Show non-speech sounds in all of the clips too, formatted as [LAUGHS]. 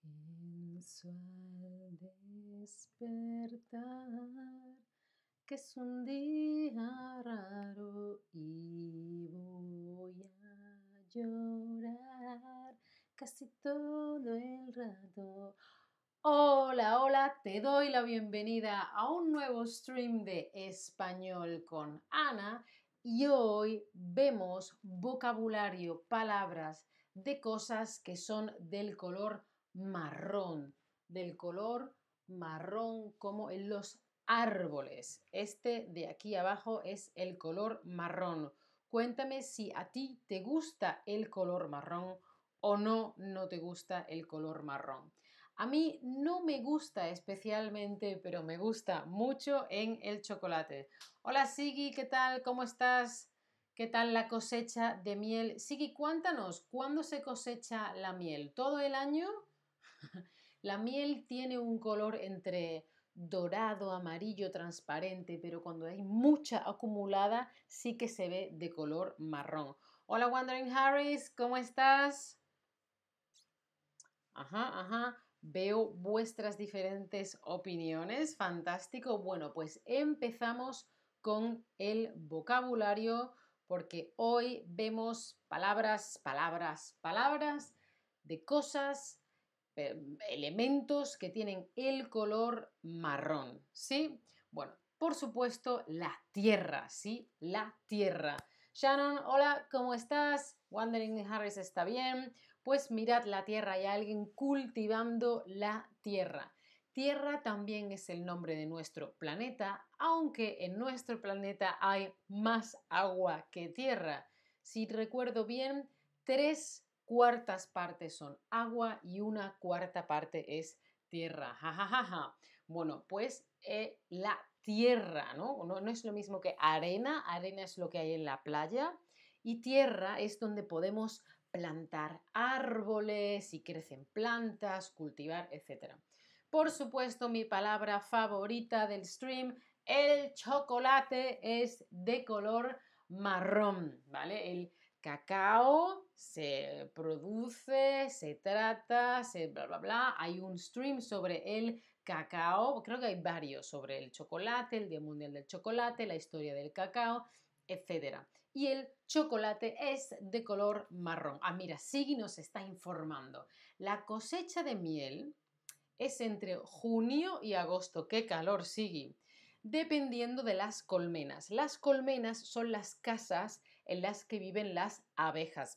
Pienso al despertar que es un día raro y voy a llorar casi todo el rato. Hola, hola, te doy la bienvenida a un nuevo stream de español con Ana y hoy vemos vocabulario, palabras de cosas que son del color marrón, del color marrón como en los árboles. Este de aquí abajo es el color marrón. Cuéntame si a ti te gusta el color marrón o no, no te gusta el color marrón. A mí no me gusta especialmente, pero me gusta mucho en el chocolate. Hola Sigi, ¿qué tal? ¿Cómo estás? ¿Qué tal la cosecha de miel? Sigi, cuéntanos, ¿cuándo se cosecha la miel? ¿Todo el año? [LAUGHS] la miel tiene un color entre dorado, amarillo, transparente, pero cuando hay mucha acumulada sí que se ve de color marrón. Hola Wandering Harris, ¿cómo estás? Ajá, ajá. Veo vuestras diferentes opiniones. Fantástico. Bueno, pues empezamos con el vocabulario porque hoy vemos palabras, palabras, palabras de cosas, elementos que tienen el color marrón. ¿Sí? Bueno, por supuesto, la tierra, ¿sí? La tierra. Shannon, hola, ¿cómo estás? Wandering Harris está bien pues mirad la tierra, hay alguien cultivando la tierra. Tierra también es el nombre de nuestro planeta, aunque en nuestro planeta hay más agua que tierra. Si recuerdo bien, tres cuartas partes son agua y una cuarta parte es tierra. Ja, Bueno, pues eh, la tierra, ¿no? ¿no? No es lo mismo que arena, arena es lo que hay en la playa y tierra es donde podemos plantar árboles y crecen plantas, cultivar, etc. Por supuesto, mi palabra favorita del stream, el chocolate es de color marrón, ¿vale? El cacao se produce, se trata, se bla, bla, bla. Hay un stream sobre el cacao, creo que hay varios sobre el chocolate, el Día Mundial del Chocolate, la historia del cacao, etc y el chocolate es de color marrón. Ah, mira, Sigui nos está informando. La cosecha de miel es entre junio y agosto. ¡Qué calor, Sigui! Dependiendo de las colmenas. Las colmenas son las casas en las que viven las abejas.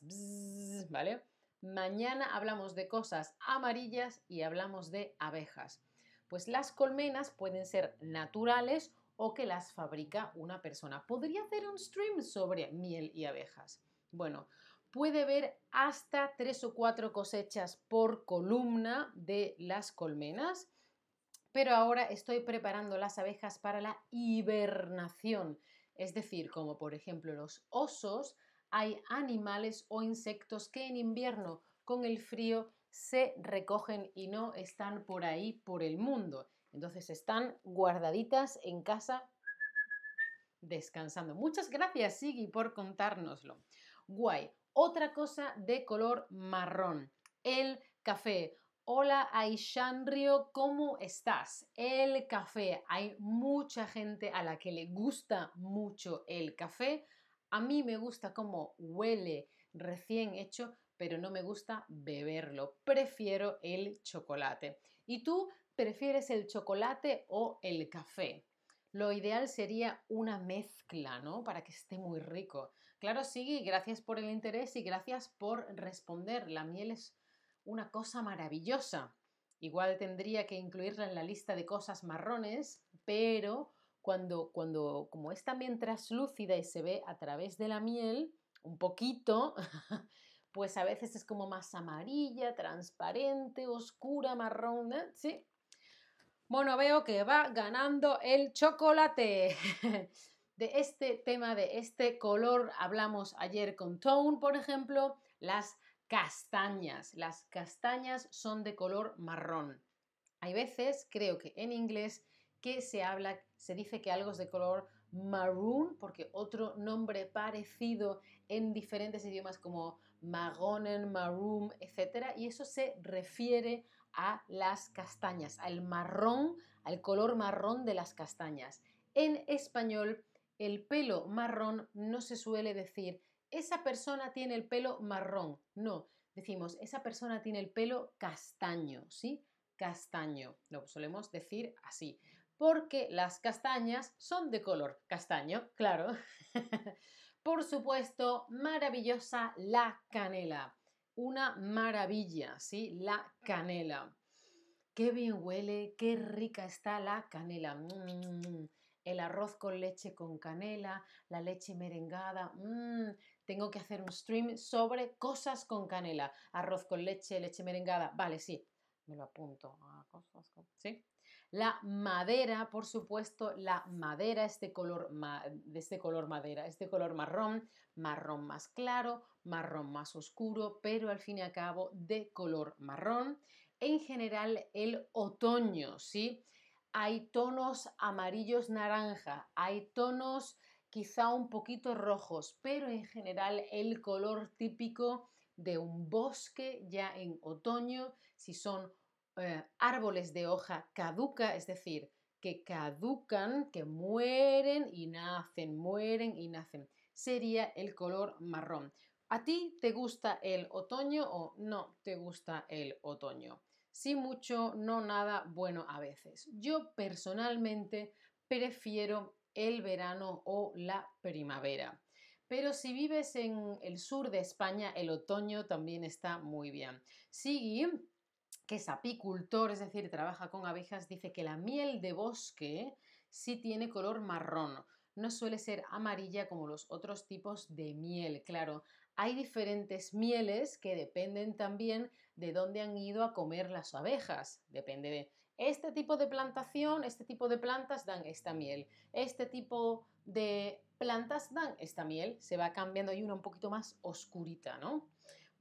¿Vale? Mañana hablamos de cosas amarillas y hablamos de abejas. Pues las colmenas pueden ser naturales o que las fabrica una persona. Podría hacer un stream sobre miel y abejas. Bueno, puede ver hasta tres o cuatro cosechas por columna de las colmenas, pero ahora estoy preparando las abejas para la hibernación, es decir, como por ejemplo los osos, hay animales o insectos que en invierno con el frío se recogen y no están por ahí por el mundo. Entonces están guardaditas en casa descansando. Muchas gracias, Sigui, por contárnoslo. Guay. Otra cosa de color marrón, el café. Hola Aishanrio, ¿cómo estás? El café. Hay mucha gente a la que le gusta mucho el café. A mí me gusta cómo huele recién hecho, pero no me gusta beberlo. Prefiero el chocolate. ¿Y tú prefieres el chocolate o el café? Lo ideal sería una mezcla, ¿no? Para que esté muy rico. Claro, sí, gracias por el interés y gracias por responder. La miel es una cosa maravillosa. Igual tendría que incluirla en la lista de cosas marrones, pero cuando, cuando como es también traslúcida y se ve a través de la miel, un poquito, [LAUGHS] pues a veces es como más amarilla, transparente, oscura, marrón, ¿eh? ¿sí? Bueno, veo que va ganando el chocolate. [LAUGHS] De este tema, de este color, hablamos ayer con Tone, por ejemplo, las castañas. Las castañas son de color marrón. Hay veces, creo que en inglés, que se habla, se dice que algo es de color maroon, porque otro nombre parecido en diferentes idiomas como magonen, maroon, etc. Y eso se refiere a las castañas, al marrón, al color marrón de las castañas. En español, el pelo marrón no se suele decir, esa persona tiene el pelo marrón. No, decimos, esa persona tiene el pelo castaño, ¿sí? Castaño. Lo solemos decir así. Porque las castañas son de color castaño, claro. [LAUGHS] Por supuesto, maravillosa la canela. Una maravilla, ¿sí? La canela. Qué bien huele, qué rica está la canela. Mm, el arroz con leche con canela, la leche merengada. Mm, tengo que hacer un stream sobre cosas con canela. Arroz con leche, leche merengada. Vale, sí, me lo apunto. cosas ¿Sí? La madera, por supuesto, la madera este color, este color madera, este color marrón, marrón más claro, marrón más oscuro, pero al fin y al cabo de color marrón. En general, el otoño, ¿sí? Hay tonos amarillos naranja, hay tonos quizá un poquito rojos, pero en general el color típico de un bosque ya en otoño, si son eh, árboles de hoja caduca, es decir, que caducan, que mueren y nacen, mueren y nacen. Sería el color marrón. ¿A ti te gusta el otoño o no te gusta el otoño? Sí mucho, no nada, bueno a veces. Yo personalmente prefiero el verano o la primavera. Pero si vives en el sur de España, el otoño también está muy bien. Sí, que es apicultor, es decir, trabaja con abejas, dice que la miel de bosque sí tiene color marrón, no suele ser amarilla como los otros tipos de miel, claro. Hay diferentes mieles que dependen también de dónde han ido a comer las abejas. Depende de este tipo de plantación, este tipo de plantas dan esta miel. Este tipo de plantas dan esta miel. Se va cambiando, hay una un poquito más oscurita, ¿no?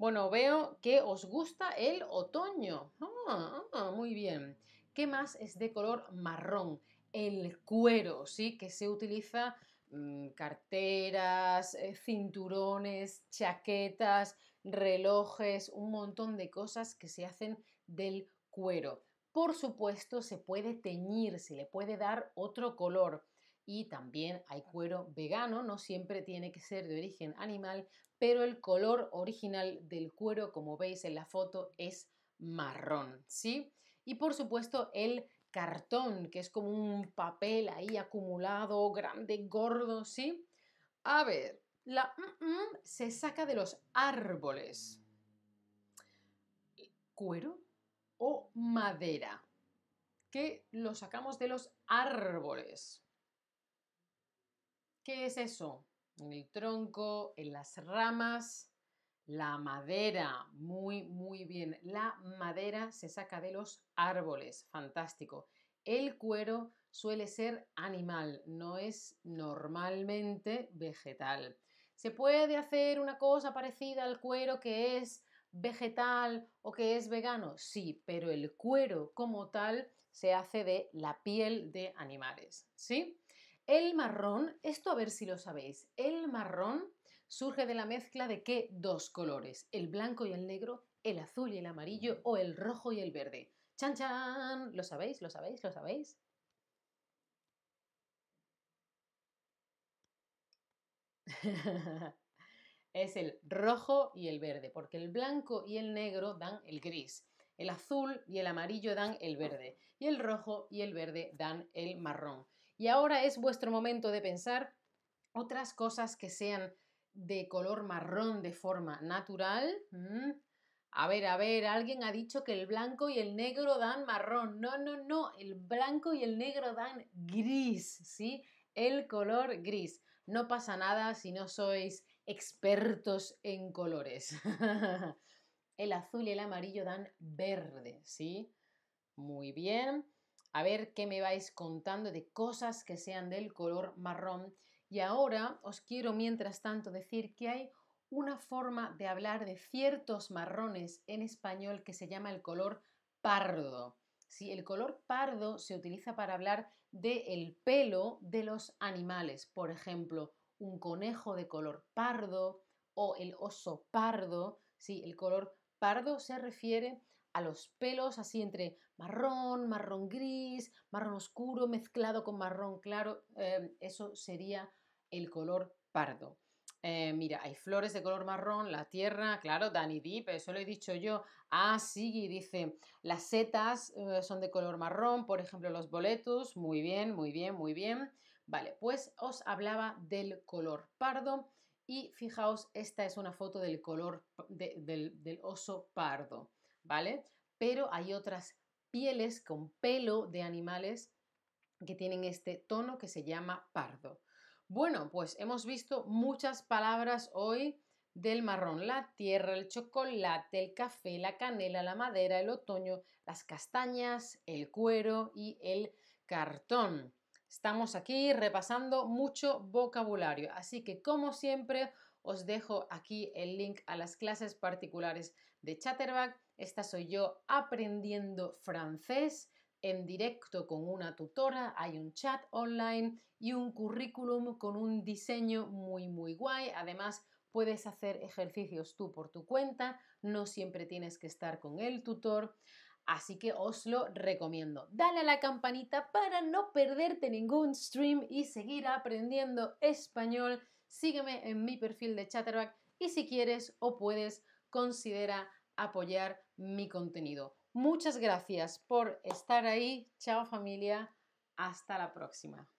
Bueno, veo que os gusta el otoño. Ah, ah, muy bien. ¿Qué más es de color marrón? El cuero, ¿sí? Que se utiliza mm, carteras, eh, cinturones, chaquetas, relojes, un montón de cosas que se hacen del cuero. Por supuesto, se puede teñir, se le puede dar otro color. Y también hay cuero vegano, no siempre tiene que ser de origen animal, pero el color original del cuero, como veis en la foto, es marrón, ¿sí? Y por supuesto el cartón, que es como un papel ahí acumulado, grande, gordo, ¿sí? A ver, la se saca de los árboles. ¿Cuero o madera? Que lo sacamos de los árboles. ¿Qué es eso? en el tronco, en las ramas, la madera, muy, muy bien. La madera se saca de los árboles, fantástico. El cuero suele ser animal, no es normalmente vegetal. ¿Se puede hacer una cosa parecida al cuero que es vegetal o que es vegano? Sí, pero el cuero como tal se hace de la piel de animales, ¿sí? El marrón, esto a ver si lo sabéis, el marrón surge de la mezcla de qué dos colores, el blanco y el negro, el azul y el amarillo o el rojo y el verde. ¡Chan, chan! ¿Lo sabéis? ¿Lo sabéis? ¿Lo sabéis? [LAUGHS] es el rojo y el verde, porque el blanco y el negro dan el gris, el azul y el amarillo dan el verde, y el rojo y el verde dan el marrón. Y ahora es vuestro momento de pensar otras cosas que sean de color marrón de forma natural. A ver, a ver, alguien ha dicho que el blanco y el negro dan marrón. No, no, no, el blanco y el negro dan gris, ¿sí? El color gris. No pasa nada si no sois expertos en colores. [LAUGHS] el azul y el amarillo dan verde, ¿sí? Muy bien a ver qué me vais contando de cosas que sean del color marrón. Y ahora os quiero, mientras tanto, decir que hay una forma de hablar de ciertos marrones en español que se llama el color pardo. Si el color pardo se utiliza para hablar del pelo de los animales. Por ejemplo, un conejo de color pardo o el oso pardo. Sí, el color pardo se refiere a los pelos así entre marrón, marrón gris, marrón oscuro mezclado con marrón claro. Eh, eso sería el color pardo. Eh, mira, hay flores de color marrón, la tierra, claro, Danny Deep, eso lo he dicho yo. Ah, sí, dice, las setas eh, son de color marrón, por ejemplo, los boletos, muy bien, muy bien, muy bien. Vale, pues os hablaba del color pardo y fijaos, esta es una foto del color del, del oso pardo, ¿vale? Pero hay otras pieles con pelo de animales que tienen este tono que se llama pardo. Bueno, pues hemos visto muchas palabras hoy del marrón, la tierra, el chocolate, el café, la canela, la madera, el otoño, las castañas, el cuero y el cartón. Estamos aquí repasando mucho vocabulario, así que como siempre os dejo aquí el link a las clases particulares de Chatterback. Esta soy yo aprendiendo francés en directo con una tutora, hay un chat online y un currículum con un diseño muy muy guay. Además, puedes hacer ejercicios tú por tu cuenta, no siempre tienes que estar con el tutor. Así que os lo recomiendo. Dale a la campanita para no perderte ningún stream y seguir aprendiendo español. Sígueme en mi perfil de Chatterback y si quieres o puedes, considera apoyar mi contenido. Muchas gracias por estar ahí. Chao familia. Hasta la próxima.